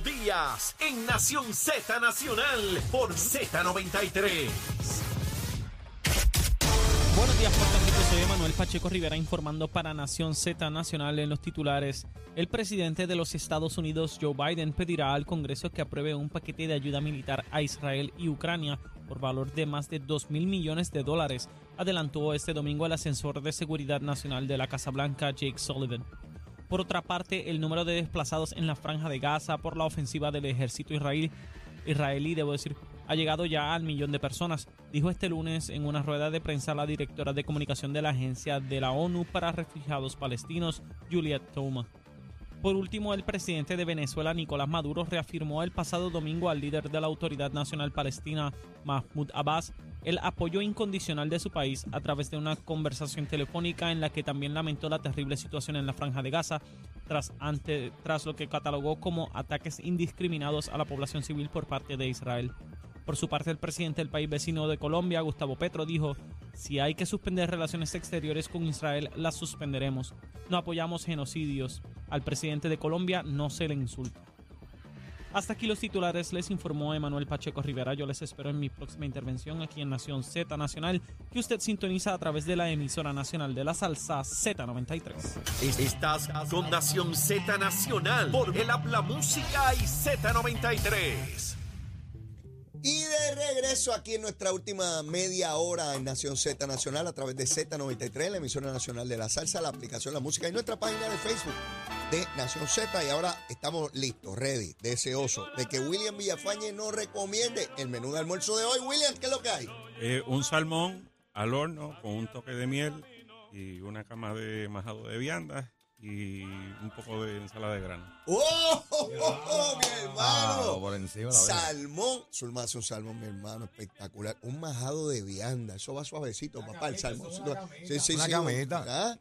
Díaz en Nación Z Nacional por Z93. Buenos días, Puerto Rico. Soy Manuel Pacheco Rivera informando para Nación Z Nacional en los titulares. El presidente de los Estados Unidos, Joe Biden, pedirá al Congreso que apruebe un paquete de ayuda militar a Israel y Ucrania por valor de más de 2 mil millones de dólares, adelantó este domingo el ascensor de seguridad nacional de la Casa Blanca, Jake Sullivan. Por otra parte, el número de desplazados en la franja de Gaza por la ofensiva del ejército israelí, debo decir, ha llegado ya al millón de personas, dijo este lunes en una rueda de prensa la directora de comunicación de la Agencia de la ONU para Refugiados Palestinos, Juliet Toma. Por último, el presidente de Venezuela, Nicolás Maduro, reafirmó el pasado domingo al líder de la Autoridad Nacional Palestina, Mahmoud Abbas, el apoyo incondicional de su país a través de una conversación telefónica en la que también lamentó la terrible situación en la franja de Gaza tras, ante, tras lo que catalogó como ataques indiscriminados a la población civil por parte de Israel. Por su parte, el presidente del país vecino de Colombia, Gustavo Petro, dijo, si hay que suspender relaciones exteriores con Israel, las suspenderemos. No apoyamos genocidios. Al presidente de Colombia no se le insulta. Hasta aquí los titulares, les informó Emanuel Pacheco Rivera. Yo les espero en mi próxima intervención aquí en Nación Z Nacional, que usted sintoniza a través de la emisora nacional de la salsa Z93. Estás con Nación Z Nacional por el Habla Música y Z93. Y de regreso aquí en nuestra última media hora en Nación Z Nacional a través de Z93, la emisora nacional de la salsa, la aplicación La Música y nuestra página de Facebook de Nación Z. Y ahora estamos listos, ready, deseosos de que William Villafañe nos recomiende el menú de almuerzo de hoy. William, ¿qué es lo que hay? Eh, un salmón al horno con un toque de miel y una cama de majado de viandas y un poco de ensalada de grano. ¡Oh, oh, oh, oh, mi hermano! Ah, por encima. Salmón, Zulma hace un salmón, mi hermano, espectacular. Un majado de vianda, eso va suavecito, papá, el salmón. Sí, sí, Una sí. camita. ¿Ah?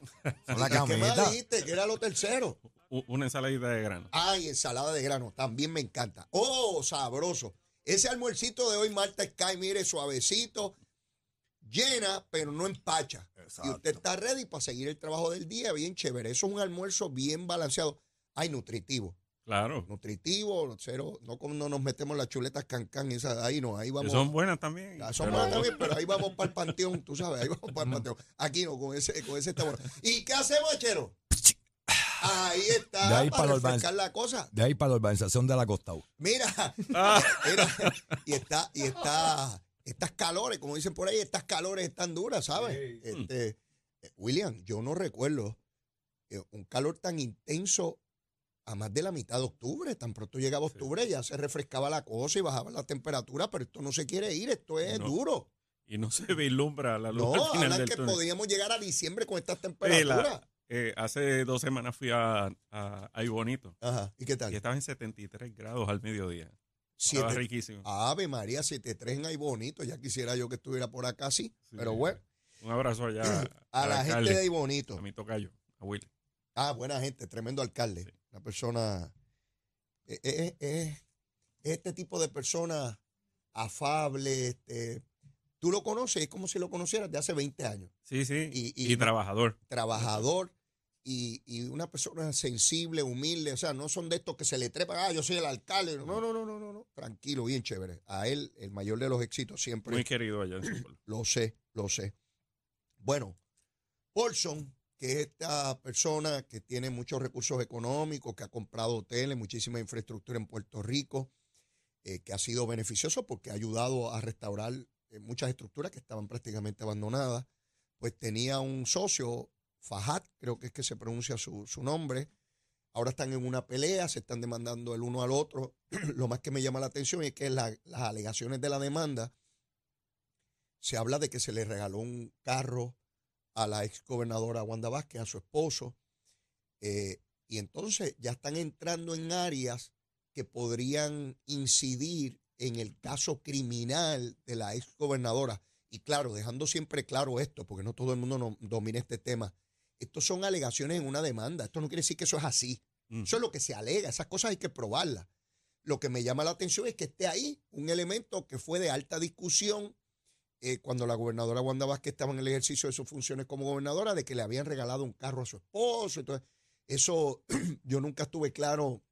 Una ¿Qué más camita. dijiste? Que era lo tercero. Una ensaladita de grano. Ay, ensalada de grano, también me encanta. ¡Oh, sabroso! Ese almuercito de hoy, Marta Sky, mire, suavecito, llena, pero no empacha. Y Exacto. usted está ready para seguir el trabajo del día, bien chévere. Eso es un almuerzo bien balanceado. Ay, nutritivo. Claro. Nutritivo, cero, no como no nos metemos las chuletas cancán, esas, ahí no, ahí Que vamos. son buenas también. Ah, son pero- buenas también, pero ahí vamos para el panteón, tú sabes, ahí vamos para el panteón. Aquí no, con ese, con ese está bueno. ¿Y qué hacemos, Chero? Ahí está, De ahí para para refrescar la cosa. De ahí para la urbanización de la Costa. Mira, Ah, mira, y está, y está, estas calores, como dicen por ahí, estas calores están duras, ¿sabes? Este, eh, William, yo no recuerdo eh, un calor tan intenso a más de la mitad de octubre. Tan pronto llegaba octubre ya se refrescaba la cosa y bajaba la temperatura, pero esto no se quiere ir, esto es No. duro. y no se vislumbra la luz No, al final hablan del que túnel. podíamos llegar a diciembre con estas temperaturas. Eh, hace dos semanas fui a, a, a Ajá, ¿y qué tal? y estaba en 73 grados al mediodía. Siete- Estaba riquísimo. Ave María, 73 en ahí bonito. Ya quisiera yo que estuviera por acá, sí. Sí. Pero bueno, Un abrazo allá a la gente de ahí bonito. a mi tocayo, a Willy. Ah, buena gente, tremendo alcalde. Sí. Una persona. Es, es- es- es este tipo de persona afable. Este, tú lo conoces, es como si lo conocieras de hace 20 años. Sí, sí. Y- Y, y- trabajador. Trabajador y, y una persona sensible, humilde. O sea, no son de estos que se le trepan, ah, yo soy el alcalde. No, no, no, no, no, no. Tranquilo, bien chévere. A él, el mayor de los éxitos, siempre. Muy querido allá en su pueblo. Lo sé, lo sé. Bueno, Paulson, que es esta persona que tiene muchos recursos económicos, que ha comprado hoteles, muchísima infraestructura en Puerto Rico, eh, que ha sido beneficioso porque ha ayudado a restaurar eh, muchas estructuras que estaban prácticamente abandonadas, pues tenía un socio, Fajat, creo que es que se pronuncia su, su nombre. Ahora están en una pelea, se están demandando el uno al otro. Lo más que me llama la atención es que la- las alegaciones de la demanda se habla de que se le regaló un carro a la ex gobernadora Wanda Vázquez, a su esposo, eh, y entonces ya están entrando en áreas que podrían incidir en el caso criminal de la ex gobernadora. Y claro, dejando siempre claro esto, porque no todo el mundo no- domina este tema. Estos son alegaciones en una demanda. Esto no quiere decir que eso es así. Mm. Eso es lo que se alega. Esas cosas hay que probarlas. Lo que me llama la atención es que esté ahí un elemento que fue de alta discusión eh, cuando la gobernadora Wanda Vázquez estaba en el ejercicio de sus funciones como gobernadora, de que le habían regalado un carro a su esposo. Entonces, eso yo nunca estuve claro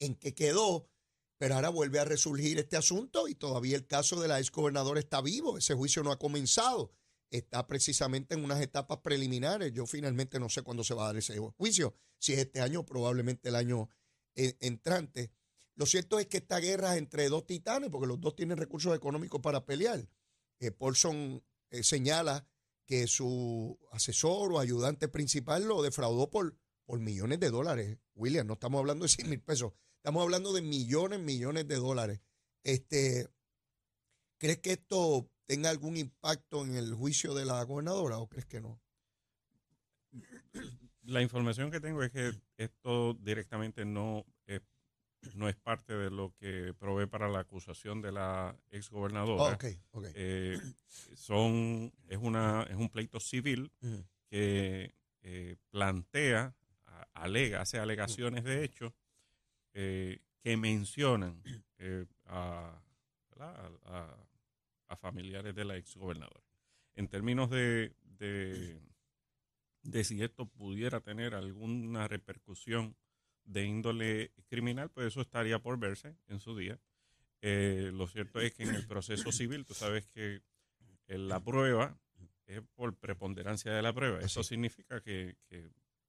en qué quedó, pero ahora vuelve a resurgir este asunto y todavía el caso de la ex gobernadora está vivo, ese juicio no ha comenzado, está precisamente en unas etapas preliminares. Yo finalmente no sé cuándo se va a dar ese juicio, si es este año, probablemente el año eh, entrante. Lo cierto es que esta guerra es entre dos titanes, porque los dos tienen recursos económicos para pelear. Eh, Paulson eh, señala que su asesor o ayudante principal lo defraudó por, por millones de dólares. William, no estamos hablando de 100 mil pesos, estamos hablando de millones, millones de dólares. Este, ¿Crees que esto tenga algún impacto en el juicio de la gobernadora o crees que no? La información que tengo es que esto directamente no es, no es parte de lo que provee para la acusación de la exgobernadora. Oh, eh, son, es, una, es un pleito civil que eh, plantea, alega, hace alegaciones de hecho eh, que mencionan a, a, a, familiares de la exgobernadora. En términos de de si esto pudiera tener alguna repercusión de índole criminal, pues eso estaría por verse en su día. Eh, lo cierto es que en el proceso civil, tú sabes que la prueba es por preponderancia de la prueba. Eso significa que,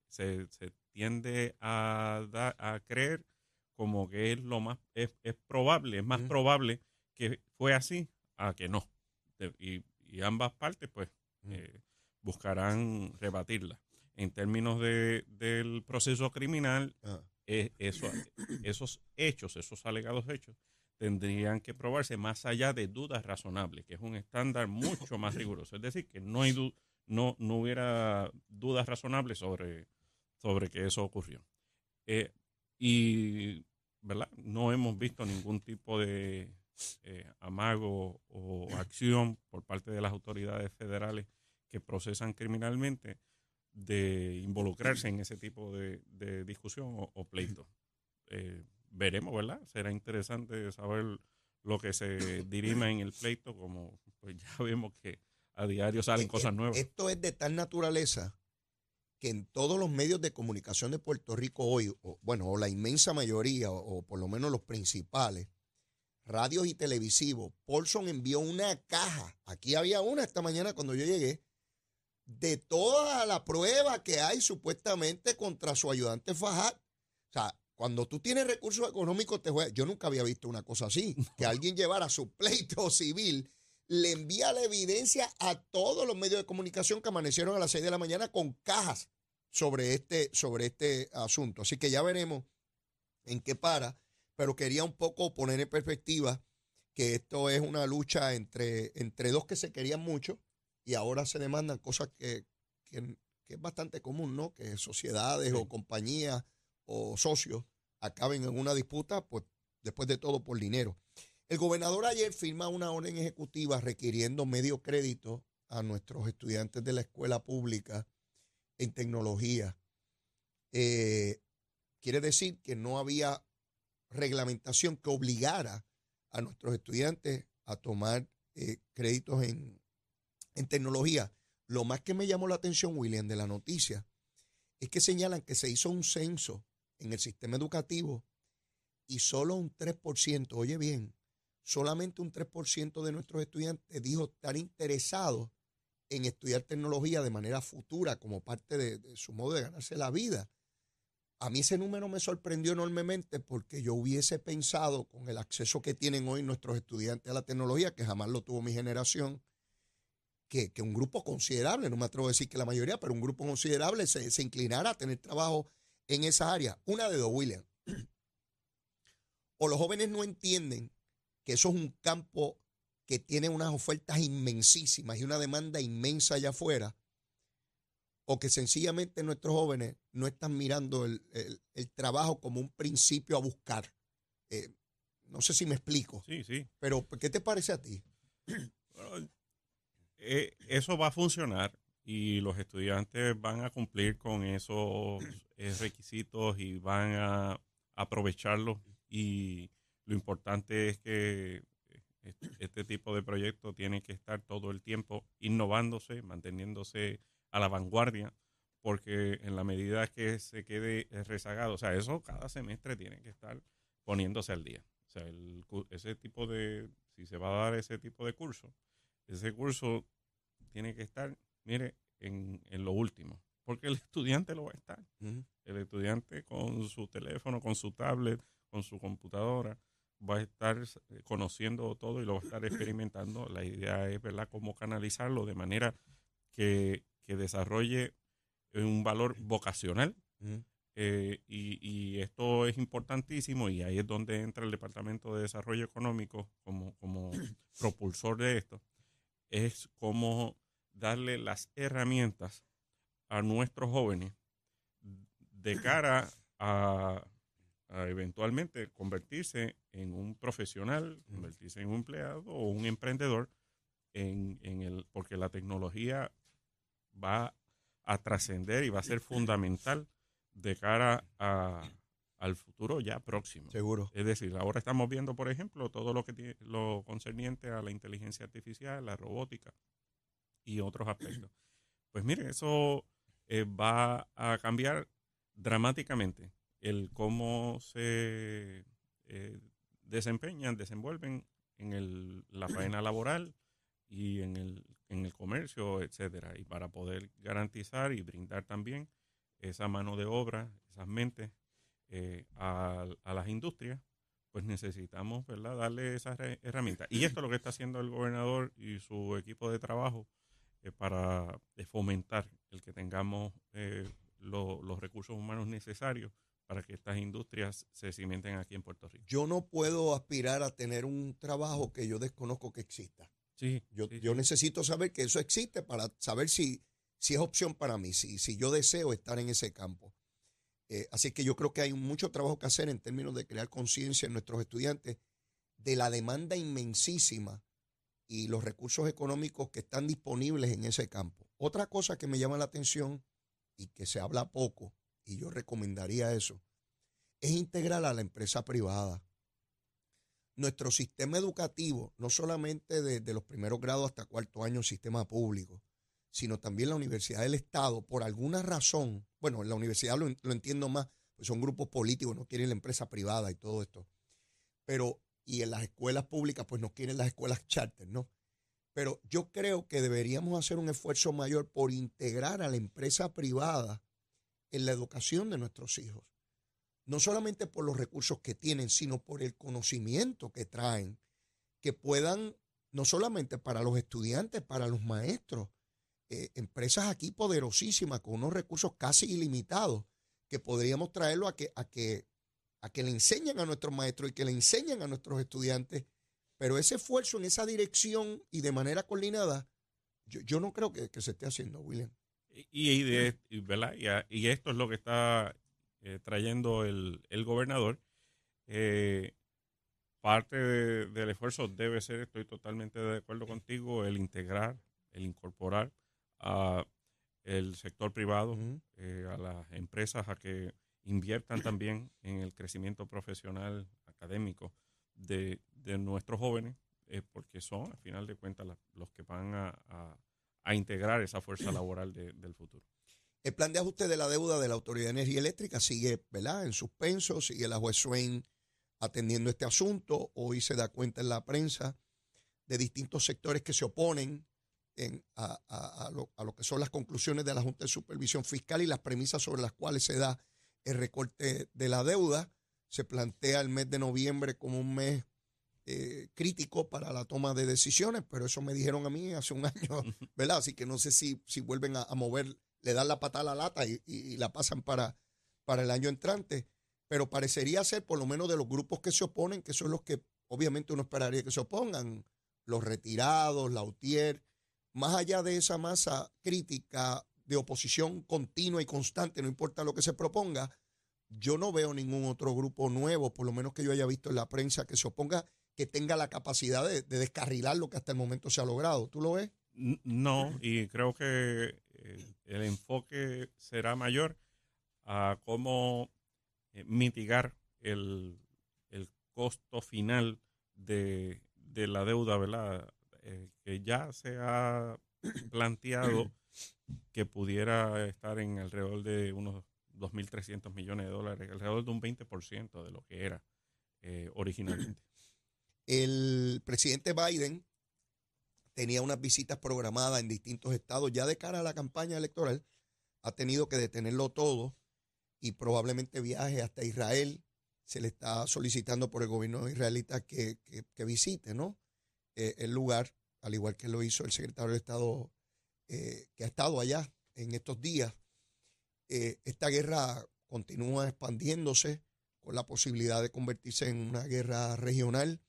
se, tiende a, a creer como que es lo más es, probable, es más probable que fue así a que no. Y, ambas partes, pues, buscarán rebatirla. En términos de, del proceso criminal, ah. eh, eso, esos hechos, esos alegados hechos, tendrían que probarse más allá de dudas razonables, que es un estándar mucho más riguroso. Es decir, que no, hay no, no hubiera dudas razonables sobre, sobre que eso ocurrió. Eh, y, ¿verdad? No hemos visto ningún tipo de eh, amago o acción por parte de las autoridades federales que procesan criminalmente de involucrarse en ese tipo de, discusión o, pleito. Eh, veremos, ¿verdad? Será interesante saber lo que se dirima en el pleito, como pues ya vemos que a diario salen eh, cosas nuevas. Esto es de tal naturaleza que en todos los medios de comunicación de Puerto Rico hoy, bueno, o la inmensa mayoría, o, por lo menos los principales, radios y televisivos, Paulson envió una caja. Aquí había una esta mañana cuando yo llegué, de toda la prueba que hay supuestamente contra su ayudante Fajad. O sea, cuando tú tienes recursos económicos, te juegas. Yo nunca había visto una cosa así. Que alguien llevara su pleito civil, le envía la evidencia a todos los medios de comunicación que amanecieron a las 6 de la mañana con cajas sobre este, sobre este asunto. Así que ya veremos en qué para, pero quería un poco poner en perspectiva que esto es una lucha entre, entre dos que se querían mucho y ahora se demandan cosas que, es bastante común, ¿no? Que sociedades o compañías o socios acaben en una disputa, pues después de todo por dinero. El gobernador ayer firma una orden ejecutiva requiriendo medio crédito a nuestros estudiantes de la escuela pública en tecnología. Eh, quiere decir que no había reglamentación que obligara a nuestros estudiantes a tomar eh, créditos en, en tecnología. Lo más que me llamó la atención, William, de la noticia, es que señalan que se hizo un censo en el sistema educativo y solo un 3%, oye bien, solamente un 3% de nuestros estudiantes dijo estar interesados en estudiar tecnología de manera futura como parte de, de, su modo de ganarse la vida. A mí ese número me sorprendió enormemente porque yo hubiese pensado con el acceso que tienen hoy nuestros estudiantes a la tecnología, que jamás lo tuvo mi generación, que, un grupo considerable, no me atrevo a decir que la mayoría, pero un grupo considerable se, se inclinara a tener trabajo en esa área. Una de dos, William. O los jóvenes no entienden que eso es un campo que tiene unas ofertas inmensísimas y una demanda inmensa allá afuera, o que sencillamente nuestros jóvenes no están mirando el, trabajo como un principio a buscar. Eh, no sé si me explico. Sí, sí. Pero, ¿qué te parece a ti? Eh, eso va a funcionar y los estudiantes van a cumplir con esos eh, requisitos y van a aprovecharlos y lo importante es que eh, este tipo de proyectos tiene que estar todo el tiempo innovándose, manteniéndose a la vanguardia, porque en la medida que se quede rezagado, o sea, eso cada semestre tiene que estar poniéndose al día. O sea, el, ese tipo de, si se va a dar ese tipo de curso, ese curso tiene que estar, mire, en, en lo último, porque el estudiante lo va a estar. El estudiante con su teléfono, con su tablet, con su computadora, va a estar eh, conociendo todo y lo va a estar experimentando. La idea es, ¿verdad?, cómo canalizarlo de manera que, que desarrolle un valor vocacional. Eh, y, esto es importantísimo y ahí es donde entra el Departamento de Desarrollo Económico como, como propulsor de esto, es cómo darle las herramientas a nuestros jóvenes de cara a, eventualmente convertirse en un profesional, convertirse en un empleado o un emprendedor, en, en el, porque la tecnología va a trascender y va a ser fundamental de cara a, al futuro ya próximo. Seguro. Es decir, ahora estamos viendo, por ejemplo, todo lo que tiene, lo concerniente a la inteligencia artificial, la robótica y otros aspectos. Pues mire, eso eh, va a cambiar dramáticamente el cómo se eh, desempeñan, desenvuelven en el, la faena laboral y en el, en el comercio, etcétera, y para poder garantizar y brindar también esa mano de obra, esas mentes eh, a, las industrias, pues necesitamos ¿verdad? darle esas herramientas. Y esto es lo que está haciendo el gobernador y su equipo de trabajo eh, para eh, fomentar el que tengamos los recursos humanos necesarios para que estas industrias se cimenten aquí en Puerto Rico. Yo no puedo aspirar a tener un trabajo que yo desconozco que exista. Sí, yo, yo necesito saber que eso existe para saber si, si es opción para mí, si, si yo deseo estar en ese campo. Eh, así que yo creo que hay mucho trabajo que hacer en términos de crear conciencia en nuestros estudiantes de la demanda inmensísima y los recursos económicos que están disponibles en ese campo. Otra cosa que me llama la atención y que se habla poco, y yo recomendaría eso, es integrar a la empresa privada nuestro sistema educativo, no solamente de, los primeros grados hasta cuarto año, sistema público, sino también la Universidad del Estado, por alguna razón, bueno, en la universidad lo, entiendo más, pues son grupos políticos, no quieren la empresa privada y todo esto, pero, y en las escuelas públicas, pues no quieren las escuelas charter, ¿no? Pero yo creo que deberíamos hacer un esfuerzo mayor por integrar a la empresa privada en la educación de nuestros hijos no solamente por los recursos que tienen, sino por el conocimiento que traen, que puedan, no solamente para los estudiantes, para los maestros, eh, empresas aquí poderosísimas con unos recursos casi ilimitados, que podríamos traerlo a que, a que, a que le enseñen a nuestros maestros y que le enseñen a nuestros estudiantes. Pero ese esfuerzo en esa dirección y de manera coordinada, yo, no creo que, se esté haciendo, William. Y, y, y, esto es lo que está eh, trayendo el, gobernador. Eh, parte del esfuerzo debe ser, estoy totalmente de acuerdo contigo, el integrar, el incorporar a el sector privado, eh, a las empresas a que inviertan también en el crecimiento profesional académico de, nuestros jóvenes, porque son, al final de cuentas, los que van a, integrar esa fuerza laboral del futuro. El plan de ajuste de la deuda de la Autoridad de Energía Eléctrica sigue ¿verdad? en suspenso, sigue la juez Swain atendiendo este asunto. Hoy se da cuenta en la prensa de distintos sectores que se oponen a, lo, que son las conclusiones de la Junta de Supervisión Fiscal y las premisas sobre las cuales se da el recorte de la deuda. Se plantea el mes de noviembre como un mes eh, crítico para la toma de decisiones, pero eso me dijeron a mí hace un año, ¿verdad? Así que no sé si, si vuelven a mover le dan la patada a la lata y, la pasan para, para el año entrante. Pero parecería ser, por lo menos de los grupos que se oponen, que son los que obviamente uno esperaría que se opongan, los retirados, la UTIER, más allá de esa masa crítica de oposición continua y constante, no importa lo que se proponga, yo no veo ningún otro grupo nuevo, por lo menos que yo haya visto en la prensa, que se oponga, que tenga la capacidad de, de descarrilar lo que hasta el momento se ha logrado. ¿Tú lo ves? No, y creo que el enfoque será mayor a cómo eh, mitigar el, costo final de, la deuda, ¿verdad? Eh, que ya se ha planteado que pudiera estar en alrededor de unos 2.300 millones de dólares, alrededor de un 20% de lo que era eh, originalmente. El presidente Biden tenía unas visitas programadas en distintos estados. Ya de cara a la campaña electoral, ha tenido que detenerlo todo y probablemente viaje hasta Israel. Se le está solicitando por el gobierno israelita que, que, visite ¿no? Eh, el lugar, al igual que lo hizo el secretario de Estado eh, que ha estado allá en estos días. Eh, esta guerra continúa expandiéndose con la posibilidad de convertirse en una guerra regional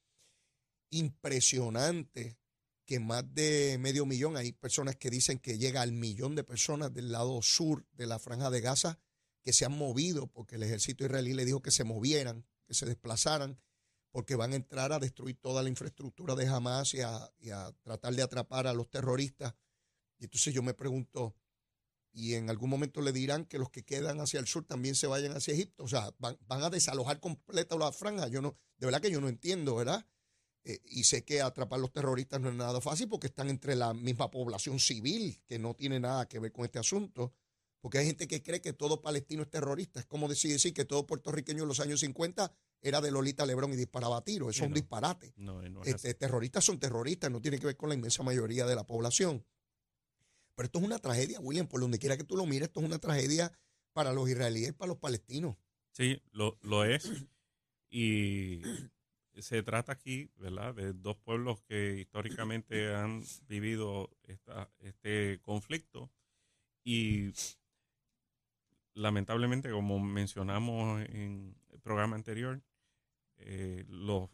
impresionante que más de medio millón, hay personas que dicen que llega al millón de personas del lado sur de la franja de Gaza que se han movido porque el ejército israelí le dijo que se movieran, que se desplazaran, porque van a entrar a destruir toda la infraestructura de Hamas y a, tratar de atrapar a los terroristas. Y entonces yo me pregunto, y en algún momento le dirán que los que quedan hacia el sur también se vayan hacia Egipto, o sea, van, van a desalojar completa la franja. Yo no, de verdad que yo no entiendo, ¿verdad? Eh, y sé que atrapar a los terroristas no es nada fácil porque están entre la misma población civil, que no tiene nada que ver con este asunto. Porque hay gente que cree que todo palestino es terrorista. Es como decir, decir que todo puertorriqueño en los años 50 era de Lolita Lebrón y disparaba tiros. Eso es un disparate. este, terroristas son terroristas, no tiene que ver con la inmensa mayoría de la población. Pero esto es una tragedia, William, por donde quiera que tú lo mires, esto es una tragedia para los israelíes para los palestinos. Sí, lo, lo es. Y se trata aquí, ¿verdad?, de dos pueblos que históricamente han vivido este conflicto y lamentablemente, como mencionamos en el programa anterior, eh, los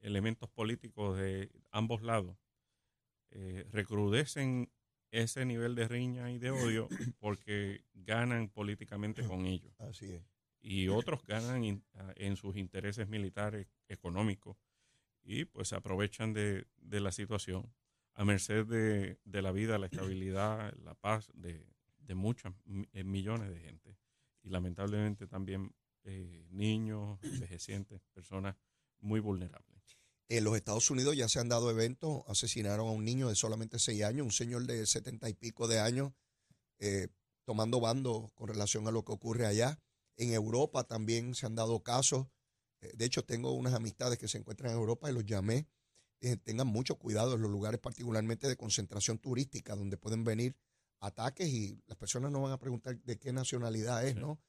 elementos políticos de ambos lados eh, recrudecen ese nivel de riña y de odio porque ganan políticamente con ellos. Así es y otros ganan ah, en sus intereses militares, económicos, y pues se aprovechan de, la situación a merced de, la vida, la estabilidad, la paz de, de muchas eh, millones de gente. Y lamentablemente también eh, niños, envejecientes, personas muy vulnerables. En los Estados Unidos ya se han dado eventos, asesinaron a un niño de solamente seis años, un señor de setenta y pico de años, eh, tomando bando con relación a lo que ocurre allá. En Europa también se han dado casos. Eh, de hecho, tengo unas amistades que se encuentran en Europa y los llamé. tengan mucho cuidado en los lugares particularmente de concentración turística donde pueden venir ataques y las personas no van a preguntar de qué nacionalidad es, ¿no?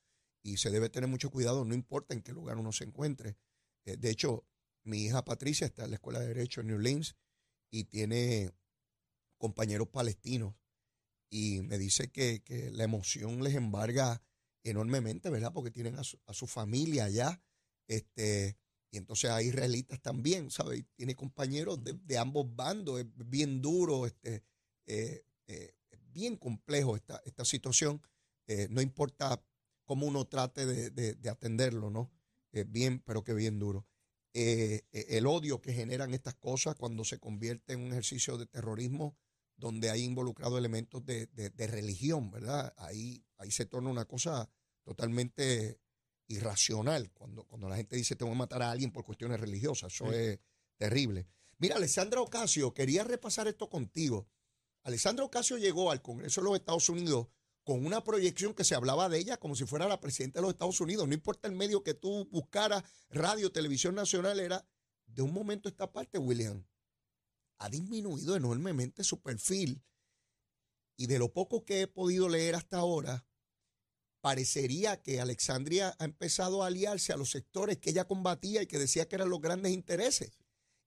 Y se debe tener mucho cuidado, no importa en qué lugar uno se encuentre. Eh, de hecho, mi hija Patricia está en la Escuela de Derecho en New Orleans y tiene compañeros palestinos y me dice que, que la emoción les embarga enormemente, ¿verdad? Porque tienen a su, familia allá, este, y entonces hay israelitas también, ¿sabes? Tiene compañeros de, ambos bandos, es bien duro, este, eh, eh, es bien complejo esta, esta situación, eh, no importa cómo uno trate de, atenderlo, ¿no? Bien, pero que bien duro. el odio que generan estas cosas cuando se convierte en un ejercicio de terrorismo donde hay involucrado elementos de, religión, ¿verdad? Ahí, ahí se torna una cosa totalmente irracional cuando, cuando la gente dice tengo que matar a alguien por cuestiones religiosas. Eso es terrible. Mira, Alessandra Ocasio, quería repasar esto contigo. Alessandra Ocasio llegó al Congreso de los Estados Unidos con una proyección que se hablaba de ella como si fuera la presidenta de los Estados Unidos. No importa el medio que tú buscaras, radio, televisión nacional, era de un momento esta parte, William ha disminuido enormemente su perfil y de lo poco que he podido leer hasta ahora, parecería que Alexandria ha empezado a aliarse a los sectores que ella combatía y que decía que eran los grandes intereses.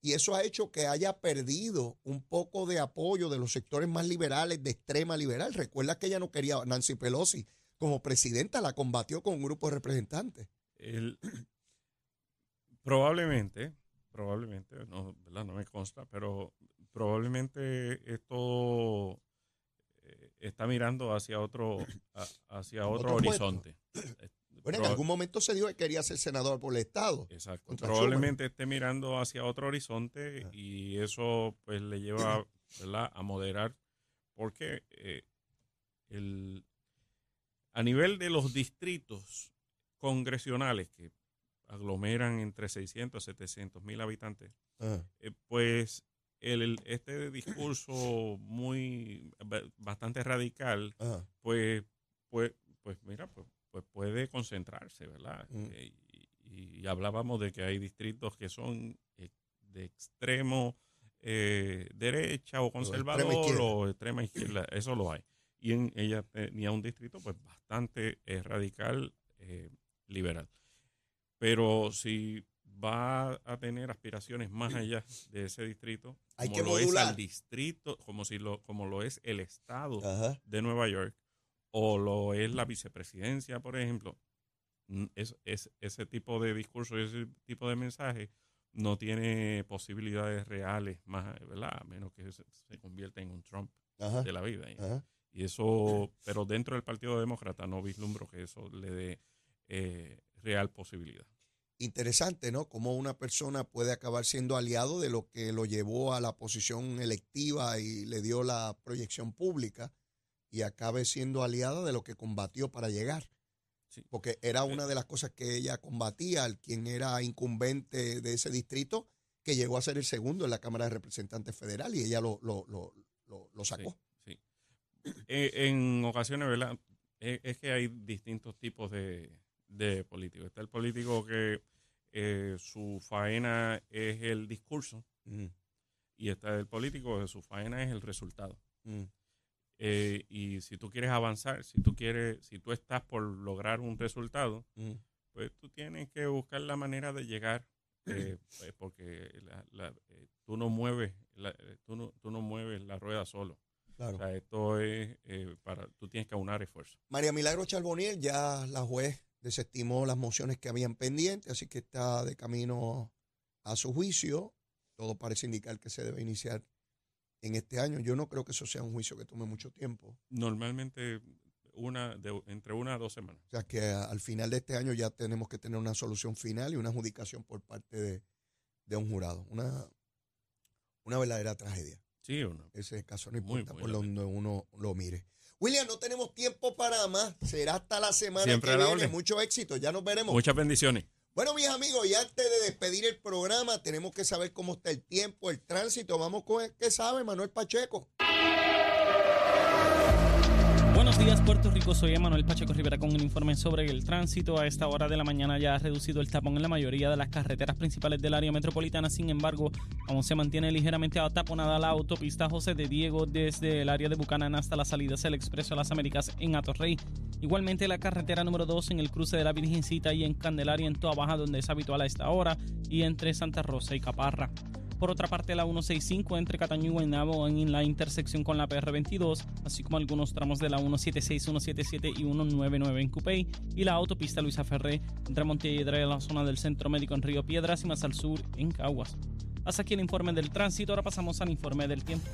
Y eso ha hecho que haya perdido un poco de apoyo de los sectores más liberales, de extrema liberal. Recuerda que ella no quería Nancy Pelosi como presidenta, la combatió con un grupo de representantes. probablemente, probablemente, no, ¿verdad? no me consta, pero probablemente esto eh, está mirando hacia otro, hacia otro, horizonte. Bueno, en algún momento se dijo que quería ser senador por el Estado. Exacto. Probablemente esté mirando hacia otro horizonte y eso pues le lleva a moderar porque eh, el, a nivel de los distritos congresionales que aglomeran entre 600 y 700 mil habitantes, eh, pues el, el- este discurso muy ba- bastante radical, pues, pues, pues mira, pues, pues puede concentrarse, ¿verdad? Mm. Eh, y, y hablábamos de que hay distritos que son eh, de extremo eh, derecha o conservador o extrema izquierda, eso lo hay. Y en, ella tenía un distrito pues bastante radical, liberal. Pero si va a tener aspiraciones más allá de ese distrito, Hay como que lo es al distrito, como si lo, como lo es el estado Ajá. de Nueva York o lo es la vicepresidencia, por ejemplo, mm, es, es- ese tipo de discurso y ese tipo de mensaje no tiene posibilidades reales más, ¿verdad? A menos que se, se convierta en un Trump Ajá. de la vida. Ajá. y eso, pero dentro del Partido Demócrata no vislumbro que eso le dé eh, real posibilidad. Interesante, ¿no? Cómo una persona puede acabar siendo aliado de lo que lo llevó a la posición electiva y le dio la proyección pública y acabe siendo aliada de lo que combatió para llegar. Sí. Porque era una de las cosas que ella combatía, al quien era incumbente de ese distrito, que llegó a ser el segundo en la Cámara de Representantes Federal y ella lo, lo, lo, lo, sacó. Sí. sí. Eh, en ocasiones, ¿verdad? Es, es que hay distintos tipos de, de políticos. Está el político que eh, su faena es el discurso Mm, y está el político que su faena es el resultado. mm, Eh, y si tú quieres avanzar, si tú quieres, si tú estás por lograr un resultado, mm. pues tú tienes que buscar la manera de llegar, eh, pues, porque la- la- eh, tú no mueves, la, eh, tú no, tú no mueves la rueda solo. Claro. O sea, esto es eh, para, tú tienes que aunar esfuerzos. María Milagro Charboniel, ya la juez desestimó las mociones que habían pendientes, así que está de camino a su juicio. Todo parece indicar que se debe iniciar en este año. Yo no creo que eso sea un juicio que tome mucho tiempo. Normalmente una de, entre una a dos semanas. O sea que a- al final de este año ya tenemos que tener una solución final y una adjudicación por parte de, de un jurado. Una, una verdadera tragedia. Sí o no. Ese caso no Muy, importa muy por donde uno lo mire. William, no tenemos tiempo para más. Será hasta la semana Siempre que la viene. Mucho éxito. Ya nos veremos. Muchas bendiciones. Bueno, mis amigos, y antes de despedir el programa, tenemos que saber cómo está el tiempo, el tránsito. Vamos con el que sabe, Manuel Pacheco. Puerto Rico. Soy Emanuel Pacheco Rivera con un informe sobre el tránsito. A esta hora de la mañana ya ha reducido el tapón en la mayoría de las carreteras principales del área metropolitana. Sin embargo, aún se mantiene ligeramente ataponada la autopista José de Diego desde el área de Bucanán hasta la salida del Expreso a las Américas en Atorrey. Igualmente la carretera número 2 en el cruce de la Virgencita y en Candelaria en Toa Baja, donde es habitual a esta hora, y entre Santa Rosa y Caparra. Por otra parte, la 165 entre Cataño y Guaynabo en la intersección con la PR22, así como algunos tramos de la 176, 177 y 199 en Cupey, y la autopista Luisa Ferré entre Montelledra y la zona del Centro Médico en Río Piedras y más al sur en Caguas. Hasta aquí el informe del tránsito, ahora pasamos al informe del tiempo.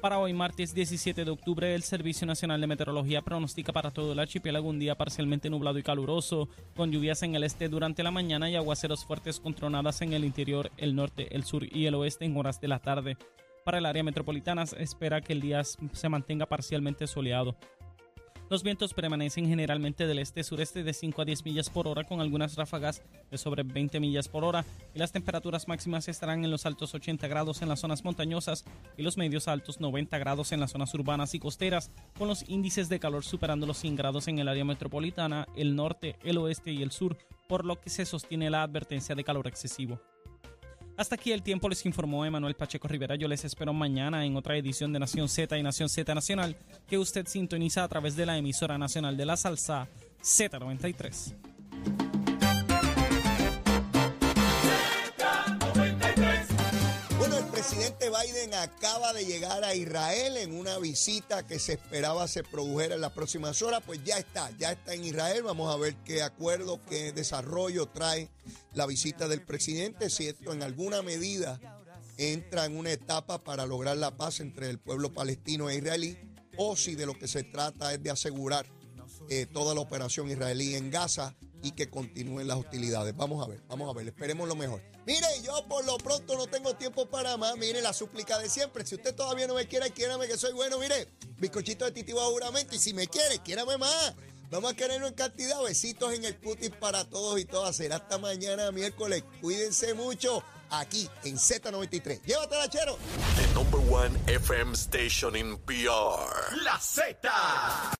Para hoy, martes 17 de octubre, el Servicio Nacional de Meteorología pronostica para todo el archipiélago un día parcialmente nublado y caluroso, con lluvias en el este durante la mañana y aguaceros fuertes con tronadas en el interior, el norte, el sur y el oeste en horas de la tarde. Para el área metropolitana se espera que el día se mantenga parcialmente soleado. Los vientos permanecen generalmente del este-sureste de 5 a 10 millas por hora con algunas ráfagas de sobre 20 millas por hora y las temperaturas máximas estarán en los altos 80 grados en las zonas montañosas y los medios altos 90 grados en las zonas urbanas y costeras con los índices de calor superando los 100 grados en el área metropolitana, el norte, el oeste y el sur, por lo que se sostiene la advertencia de calor excesivo. Hasta aquí el tiempo les informó Emanuel Pacheco Rivera. Yo les espero mañana en otra edición de Nación Z y Nación Z Nacional que usted sintoniza a través de la emisora nacional de la salsa Z93. Presidente Biden acaba de llegar a Israel en una visita que se esperaba se produjera en las próximas horas. Pues ya está, ya está en Israel. Vamos a ver qué acuerdo, qué desarrollo trae la visita del presidente. Si esto en alguna medida entra en una etapa para lograr la paz entre el pueblo palestino e israelí, o si de lo que se trata es de asegurar eh, toda la operación israelí en Gaza y que continúen las hostilidades. Vamos a ver, vamos a ver, esperemos lo mejor. Mire, yo por lo pronto no tengo tiempo para más. Mire, la súplica de siempre. Si usted todavía no me quiere, quiérame que soy bueno. Mire, bizcochito de titivo a juramento. Y si me quiere, quiérame más. Vamos a quererlo en cantidad. Besitos en el putis para todos y todas. Será hasta mañana, miércoles. Cuídense mucho. aquí en Z93. Llévatela, Chero. The number one FM station in PR. La Z.